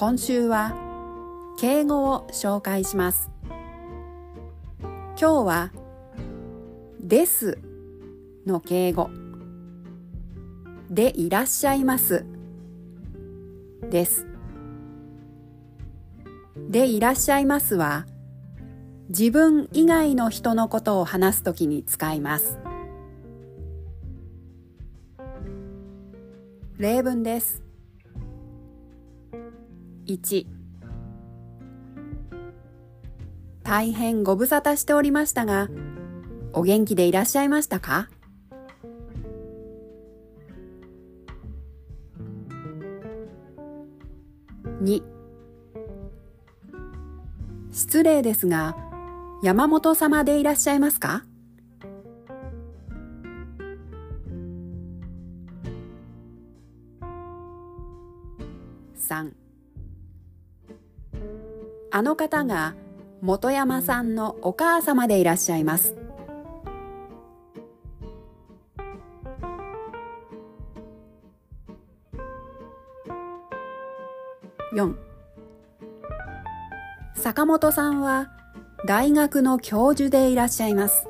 今週は敬語を紹介します。今日はですの敬語。でいらっしゃいます。です。でいらっしゃいますは自分以外の人のことを話すときに使います。例文です。1大変ご無沙汰しておりましたがお元気でいらっしゃいましたか？2失礼ですが山本様でいらっしゃいますか？3あの方が本山さんのお母様でいらっしゃいます。4坂本さんは大学の教授でいらっしゃいます。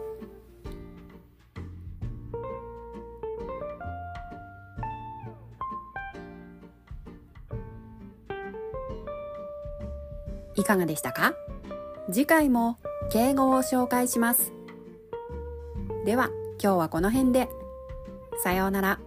いかがでしたか？次回も敬語を紹介します。では今日はこの辺で。さようなら。